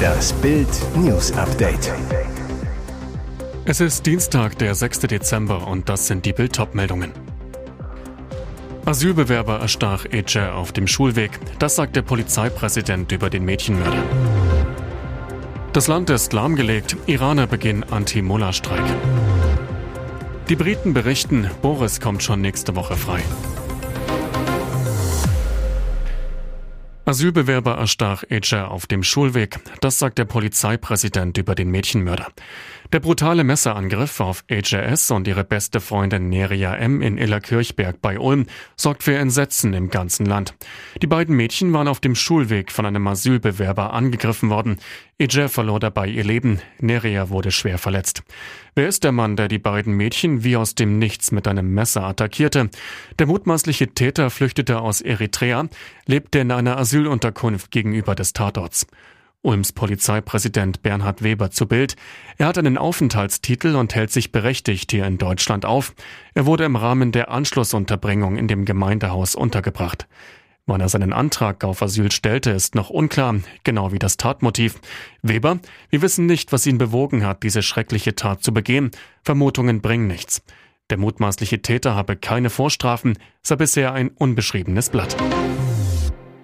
Das Bild News Update. Es ist Dienstag, der 6. Dezember und das sind die Bild meldungen Asylbewerber erstach Ece auf dem Schulweg. Das sagt der Polizeipräsident über den Mädchenmörder. Das Land ist lahmgelegt. Iraner beginnen Anti-Mullah-Streik. Die Briten berichten, Boris kommt schon nächste Woche frei. Asylbewerber erstach Ece auf dem Schulweg. Das sagt der Polizeipräsident über den Mädchenmörder. Der brutale Messerangriff auf HRS und ihre beste Freundin Neria M. in Illerkirchberg bei Ulm sorgt für Entsetzen im ganzen Land. Die beiden Mädchen waren auf dem Schulweg von einem Asylbewerber angegriffen worden. Eje verlor dabei ihr Leben. Neria wurde schwer verletzt. Wer ist der Mann, der die beiden Mädchen wie aus dem Nichts mit einem Messer attackierte? Der mutmaßliche Täter flüchtete aus Eritrea, lebte in einer Asylunterkunft gegenüber des Tatorts. Ulms Polizeipräsident Bernhard Weber zu Bild. Er hat einen Aufenthaltstitel und hält sich berechtigt hier in Deutschland auf. Er wurde im Rahmen der Anschlussunterbringung in dem Gemeindehaus untergebracht. Wann er seinen Antrag auf Asyl stellte, ist noch unklar, genau wie das Tatmotiv. Weber, wir wissen nicht, was ihn bewogen hat, diese schreckliche Tat zu begehen. Vermutungen bringen nichts. Der mutmaßliche Täter habe keine Vorstrafen, sei bisher ein unbeschriebenes Blatt.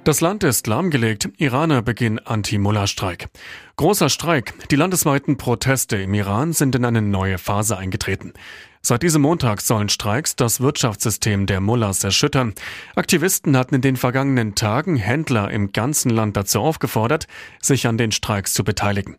Das Land ist lahmgelegt. Iraner beginnen Anti-Mullah-Streik. Großer Streik. Die landesweiten Proteste im Iran sind in eine neue Phase eingetreten. Seit diesem Montag sollen Streiks das Wirtschaftssystem der Mullahs erschüttern. Aktivisten hatten in den vergangenen Tagen Händler im ganzen Land dazu aufgefordert, sich an den Streiks zu beteiligen.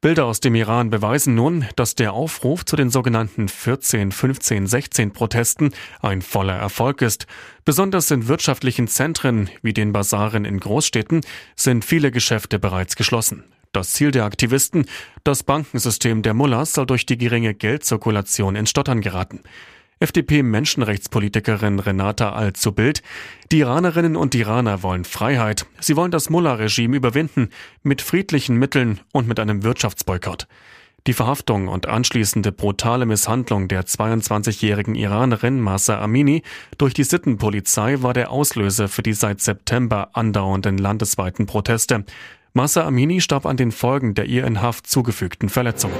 Bilder aus dem Iran beweisen nun, dass der Aufruf zu den sogenannten 14, 15, 16 Protesten ein voller Erfolg ist. Besonders in wirtschaftlichen Zentren wie den Basaren in Großstädten sind viele Geschäfte bereits geschlossen. Das Ziel der Aktivisten, das Bankensystem der Mullahs soll durch die geringe Geldzirkulation ins Stottern geraten. FDP-Menschenrechtspolitikerin Renata Al zu Bild. Die Iranerinnen und Iraner wollen Freiheit. Sie wollen das Mullah-Regime überwinden, mit friedlichen Mitteln und mit einem Wirtschaftsboykott. Die Verhaftung und anschließende brutale Misshandlung der 22-jährigen Iranerin Masa Amini durch die Sittenpolizei war der Auslöser für die seit September andauernden landesweiten Proteste. Masa Amini starb an den Folgen der ihr in Haft zugefügten Verletzungen.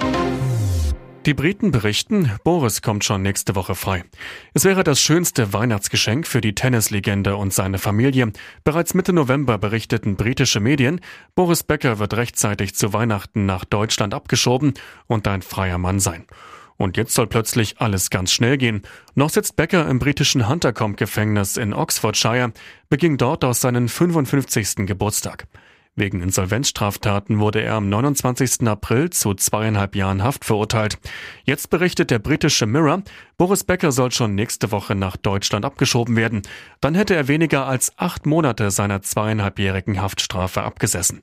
Die Briten berichten, Boris kommt schon nächste Woche frei. Es wäre das schönste Weihnachtsgeschenk für die Tennislegende und seine Familie. Bereits Mitte November berichteten britische Medien, Boris Becker wird rechtzeitig zu Weihnachten nach Deutschland abgeschoben und ein freier Mann sein. Und jetzt soll plötzlich alles ganz schnell gehen. Noch sitzt Becker im britischen Huntercombe-Gefängnis in Oxfordshire, beging dort aus seinen 55. Geburtstag. Wegen Insolvenzstraftaten wurde er am 29. April zu zweieinhalb Jahren Haft verurteilt. Jetzt berichtet der britische Mirror, Boris Becker soll schon nächste Woche nach Deutschland abgeschoben werden. Dann hätte er weniger als acht Monate seiner zweieinhalbjährigen Haftstrafe abgesessen.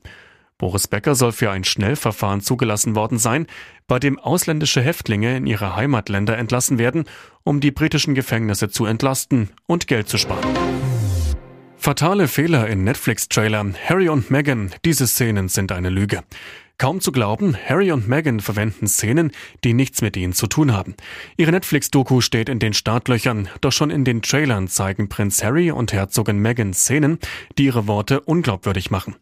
Boris Becker soll für ein Schnellverfahren zugelassen worden sein, bei dem ausländische Häftlinge in ihre Heimatländer entlassen werden, um die britischen Gefängnisse zu entlasten und Geld zu sparen. Fatale Fehler in Netflix-Trailer. Harry und Meghan, diese Szenen sind eine Lüge. Kaum zu glauben, Harry und Meghan verwenden Szenen, die nichts mit ihnen zu tun haben. Ihre Netflix-Doku steht in den Startlöchern, doch schon in den Trailern zeigen Prinz Harry und Herzogin Meghan Szenen, die ihre Worte unglaubwürdig machen.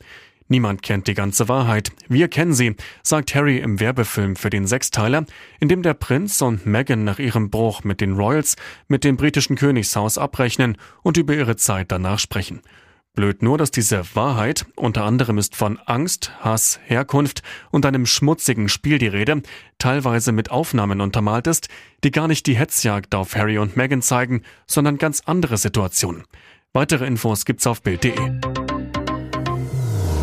Niemand kennt die ganze Wahrheit. Wir kennen sie, sagt Harry im Werbefilm für den Sechsteiler, in dem der Prinz und Meghan nach ihrem Bruch mit den Royals mit dem britischen Königshaus abrechnen und über ihre Zeit danach sprechen. Blöd nur, dass diese Wahrheit, unter anderem ist von Angst, Hass, Herkunft und einem schmutzigen Spiel die Rede, teilweise mit Aufnahmen untermalt ist, die gar nicht die Hetzjagd auf Harry und Meghan zeigen, sondern ganz andere Situationen. Weitere Infos gibt's auf Bild.de.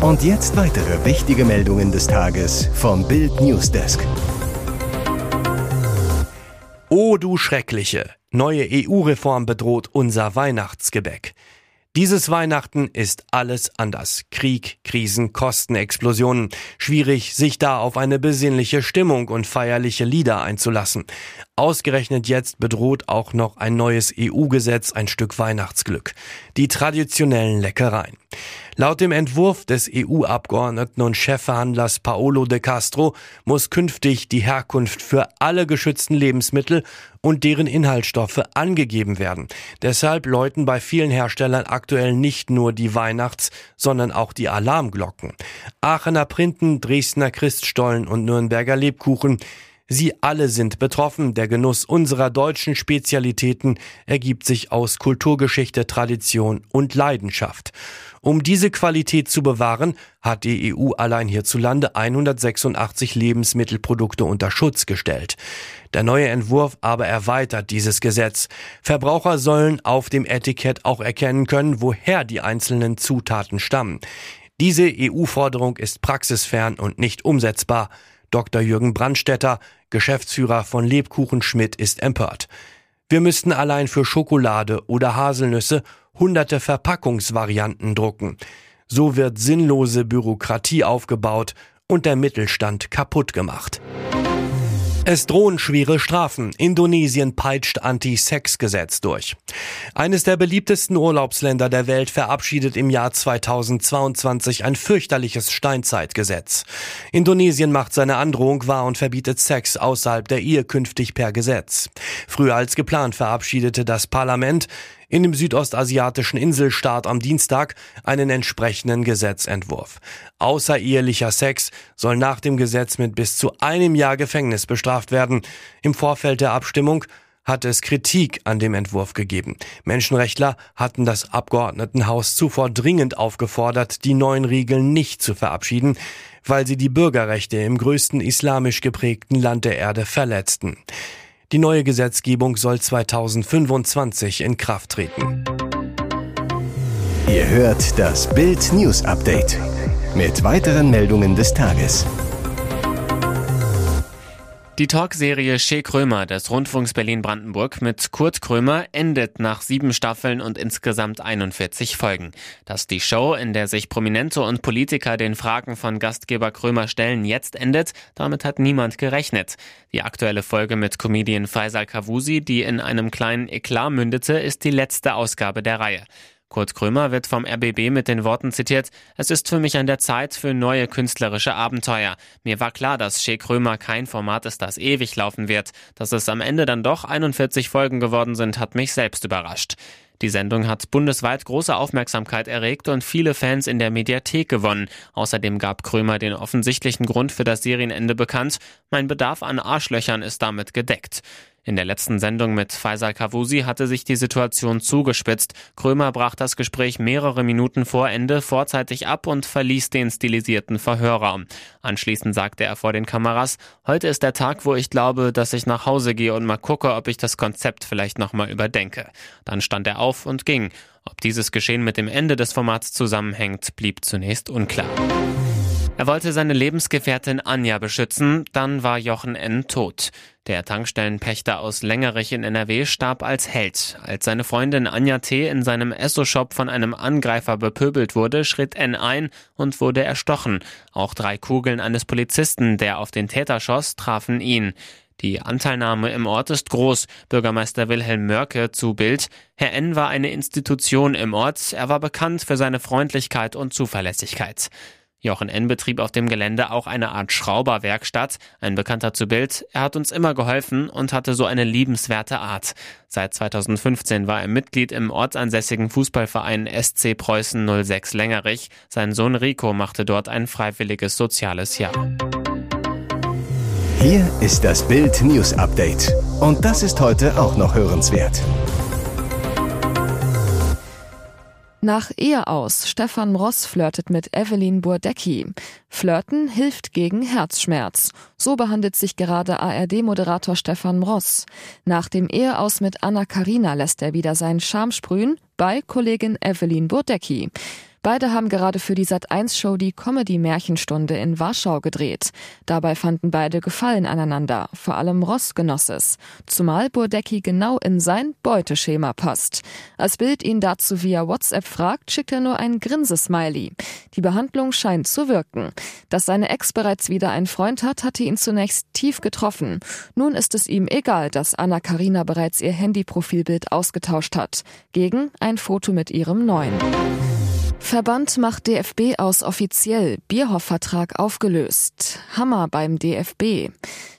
Und jetzt weitere wichtige Meldungen des Tages vom Bild Newsdesk. Oh du Schreckliche! Neue EU-Reform bedroht unser Weihnachtsgebäck. Dieses Weihnachten ist alles anders. Krieg, Krisen, Kostenexplosionen. Schwierig, sich da auf eine besinnliche Stimmung und feierliche Lieder einzulassen. Ausgerechnet jetzt bedroht auch noch ein neues EU-Gesetz ein Stück Weihnachtsglück. Die traditionellen Leckereien. Laut dem Entwurf des EU-Abgeordneten und Chefverhandlers Paolo de Castro muss künftig die Herkunft für alle geschützten Lebensmittel und deren Inhaltsstoffe angegeben werden. Deshalb läuten bei vielen Herstellern aktuell nicht nur die Weihnachts-, sondern auch die Alarmglocken. Aachener Printen, Dresdner Christstollen und Nürnberger Lebkuchen Sie alle sind betroffen. Der Genuss unserer deutschen Spezialitäten ergibt sich aus Kulturgeschichte, Tradition und Leidenschaft. Um diese Qualität zu bewahren, hat die EU allein hierzulande 186 Lebensmittelprodukte unter Schutz gestellt. Der neue Entwurf aber erweitert dieses Gesetz. Verbraucher sollen auf dem Etikett auch erkennen können, woher die einzelnen Zutaten stammen. Diese EU-Forderung ist praxisfern und nicht umsetzbar. Dr. Jürgen Brandstetter, Geschäftsführer von Lebkuchen Schmidt, ist empört. Wir müssten allein für Schokolade oder Haselnüsse hunderte Verpackungsvarianten drucken. So wird sinnlose Bürokratie aufgebaut und der Mittelstand kaputt gemacht. Es drohen schwere Strafen. Indonesien peitscht Anti-Sex-Gesetz durch. Eines der beliebtesten Urlaubsländer der Welt verabschiedet im Jahr 2022 ein fürchterliches Steinzeitgesetz. Indonesien macht seine Androhung wahr und verbietet Sex außerhalb der Ehe künftig per Gesetz. Früher als geplant verabschiedete das Parlament in dem südostasiatischen Inselstaat am Dienstag einen entsprechenden Gesetzentwurf. Außerehelicher Sex soll nach dem Gesetz mit bis zu einem Jahr Gefängnis bestraft werden. Im Vorfeld der Abstimmung hat es Kritik an dem Entwurf gegeben. Menschenrechtler hatten das Abgeordnetenhaus zuvor dringend aufgefordert, die neuen Regeln nicht zu verabschieden, weil sie die Bürgerrechte im größten islamisch geprägten Land der Erde verletzten. Die neue Gesetzgebung soll 2025 in Kraft treten. Ihr hört das Bild News Update mit weiteren Meldungen des Tages. Die Talkserie Shea Krömer des Rundfunks Berlin-Brandenburg mit Kurt Krömer endet nach sieben Staffeln und insgesamt 41 Folgen. Dass die Show, in der sich Prominente und Politiker den Fragen von Gastgeber Krömer stellen, jetzt endet, damit hat niemand gerechnet. Die aktuelle Folge mit Comedian Faisal Kavusi, die in einem kleinen Eklat mündete, ist die letzte Ausgabe der Reihe. Kurt Krömer wird vom RBB mit den Worten zitiert, es ist für mich an der Zeit für neue künstlerische Abenteuer. Mir war klar, dass Shea Krömer kein Format ist, das ewig laufen wird. Dass es am Ende dann doch 41 Folgen geworden sind, hat mich selbst überrascht. Die Sendung hat bundesweit große Aufmerksamkeit erregt und viele Fans in der Mediathek gewonnen. Außerdem gab Krömer den offensichtlichen Grund für das Serienende bekannt. Mein Bedarf an Arschlöchern ist damit gedeckt. In der letzten Sendung mit Faisal Kavusi hatte sich die Situation zugespitzt. Krömer brach das Gespräch mehrere Minuten vor Ende vorzeitig ab und verließ den stilisierten Verhörraum. Anschließend sagte er vor den Kameras, heute ist der Tag, wo ich glaube, dass ich nach Hause gehe und mal gucke, ob ich das Konzept vielleicht nochmal überdenke. Dann stand er auf und ging. Ob dieses Geschehen mit dem Ende des Formats zusammenhängt, blieb zunächst unklar. Er wollte seine Lebensgefährtin Anja beschützen, dann war Jochen N. tot. Der Tankstellenpächter aus Längerich in NRW starb als Held. Als seine Freundin Anja T. in seinem Esso-Shop von einem Angreifer bepöbelt wurde, schritt N. ein und wurde erstochen. Auch drei Kugeln eines Polizisten, der auf den Täter schoss, trafen ihn. Die Anteilnahme im Ort ist groß. Bürgermeister Wilhelm Mörke zu Bild. Herr N. war eine Institution im Ort. Er war bekannt für seine Freundlichkeit und Zuverlässigkeit. Jochen N. betrieb auf dem Gelände auch eine Art Schrauberwerkstatt. Ein Bekannter zu Bild. Er hat uns immer geholfen und hatte so eine liebenswerte Art. Seit 2015 war er Mitglied im ortsansässigen Fußballverein SC Preußen 06 Längerich. Sein Sohn Rico machte dort ein freiwilliges soziales Jahr. Hier ist das Bild News Update. Und das ist heute auch noch hörenswert. Nach Ehe aus. Stefan Ross flirtet mit Evelyn Burdecki. Flirten hilft gegen Herzschmerz. So behandelt sich gerade ARD-Moderator Stefan Ross. Nach dem Eheaus mit Anna Karina lässt er wieder seinen Charme sprühen bei Kollegin Evelyn Burdecki. Beide haben gerade für die Sat1-Show die Comedy-Märchenstunde in Warschau gedreht. Dabei fanden beide Gefallen aneinander. Vor allem Ross genoss es. Zumal Burdecki genau in sein Beuteschema passt. Als Bild ihn dazu via WhatsApp fragt, schickt er nur ein Grinsesmiley. Die Behandlung scheint zu wirken. Dass seine Ex bereits wieder einen Freund hat, hatte ihn zunächst tief getroffen. Nun ist es ihm egal, dass Anna Karina bereits ihr Handyprofilbild ausgetauscht hat. Gegen ein Foto mit ihrem neuen. Verband macht DFB aus offiziell. Bierhoff-Vertrag aufgelöst. Hammer beim DFB.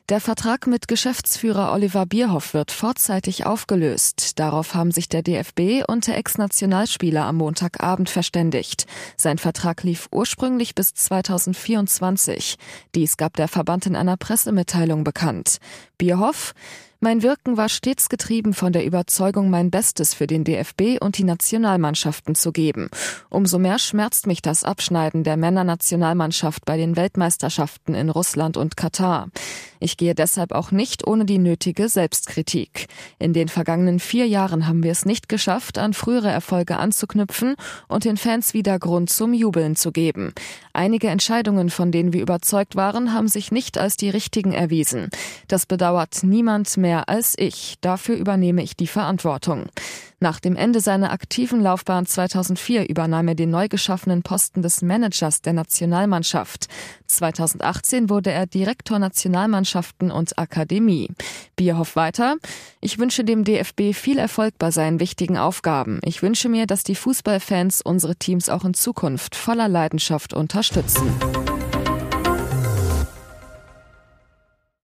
Der Vertrag mit Geschäftsführer Oliver Bierhoff wird vorzeitig aufgelöst. Darauf haben sich der DFB und der Ex-Nationalspieler am Montagabend verständigt. Sein Vertrag lief ursprünglich bis 2024. Dies gab der Verband in einer Pressemitteilung bekannt. Bierhoff mein Wirken war stets getrieben von der Überzeugung, mein Bestes für den DFB und die Nationalmannschaften zu geben. Umso mehr schmerzt mich das Abschneiden der Männernationalmannschaft bei den Weltmeisterschaften in Russland und Katar. Ich gehe deshalb auch nicht ohne die nötige Selbstkritik. In den vergangenen vier Jahren haben wir es nicht geschafft, an frühere Erfolge anzuknüpfen und den Fans wieder Grund zum Jubeln zu geben. Einige Entscheidungen, von denen wir überzeugt waren, haben sich nicht als die richtigen erwiesen. Das bedauert niemand mehr als ich. Dafür übernehme ich die Verantwortung. Nach dem Ende seiner aktiven Laufbahn 2004 übernahm er den neu geschaffenen Posten des Managers der Nationalmannschaft. 2018 wurde er Direktor Nationalmannschaften und Akademie. Bierhoff weiter. Ich wünsche dem DFB viel Erfolg bei seinen wichtigen Aufgaben. Ich wünsche mir, dass die Fußballfans unsere Teams auch in Zukunft voller Leidenschaft unterstützen.